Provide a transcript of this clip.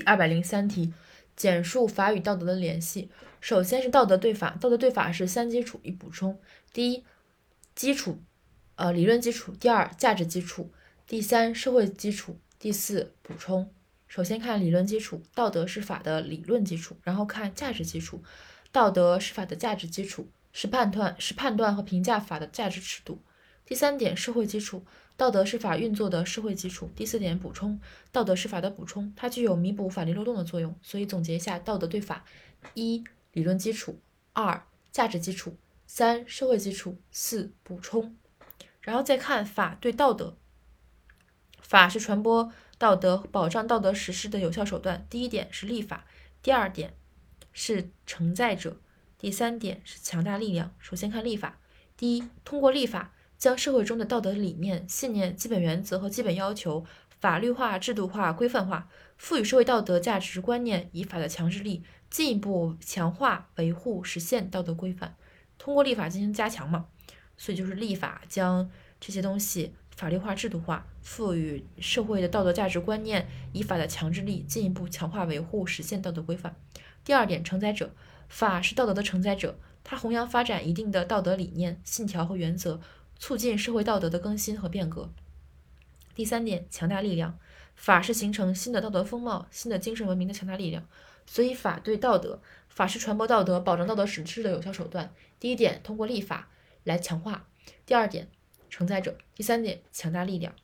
第二百零三题，简述法与道德的联系。首先是道德对法，道德对法是三基础一补充。第一，基础，呃，理论基础；第二，价值基础；第三，社会基础；第四，补充。首先看理论基础，道德是法的理论基础，然后看价值基础，道德是法的价值基础，是判断是判断和评价法的价值尺度。第三点，社会基础，道德是法运作的社会基础。第四点，补充，道德是法的补充，它具有弥补法律漏洞的作用。所以总结一下，道德对法：一、理论基础；二、价值基础；三、社会基础；四、补充。然后再看法对道德，法是传播道德、保障道德实施的有效手段。第一点是立法，第二点是承载者，第三点是强大力量。首先看立法，第一，通过立法。将社会中的道德理念、信念、基本原则和基本要求法律化、制度化、规范化，赋予社会道德价值观念以法的强制力，进一步强化、维护、实现道德规范。通过立法进行加强嘛，所以就是立法将这些东西法律化、制度化，赋予社会的道德价值观念以法的强制力，进一步强化、维护、实现道德规范。第二点，承载者，法是道德的承载者，它弘扬发展一定的道德理念、信条和原则。促进社会道德的更新和变革。第三点，强大力量，法是形成新的道德风貌、新的精神文明的强大力量。所以，法对道德，法是传播道德、保障道德实质的有效手段。第一点，通过立法来强化；第二点，承载者；第三点，强大力量。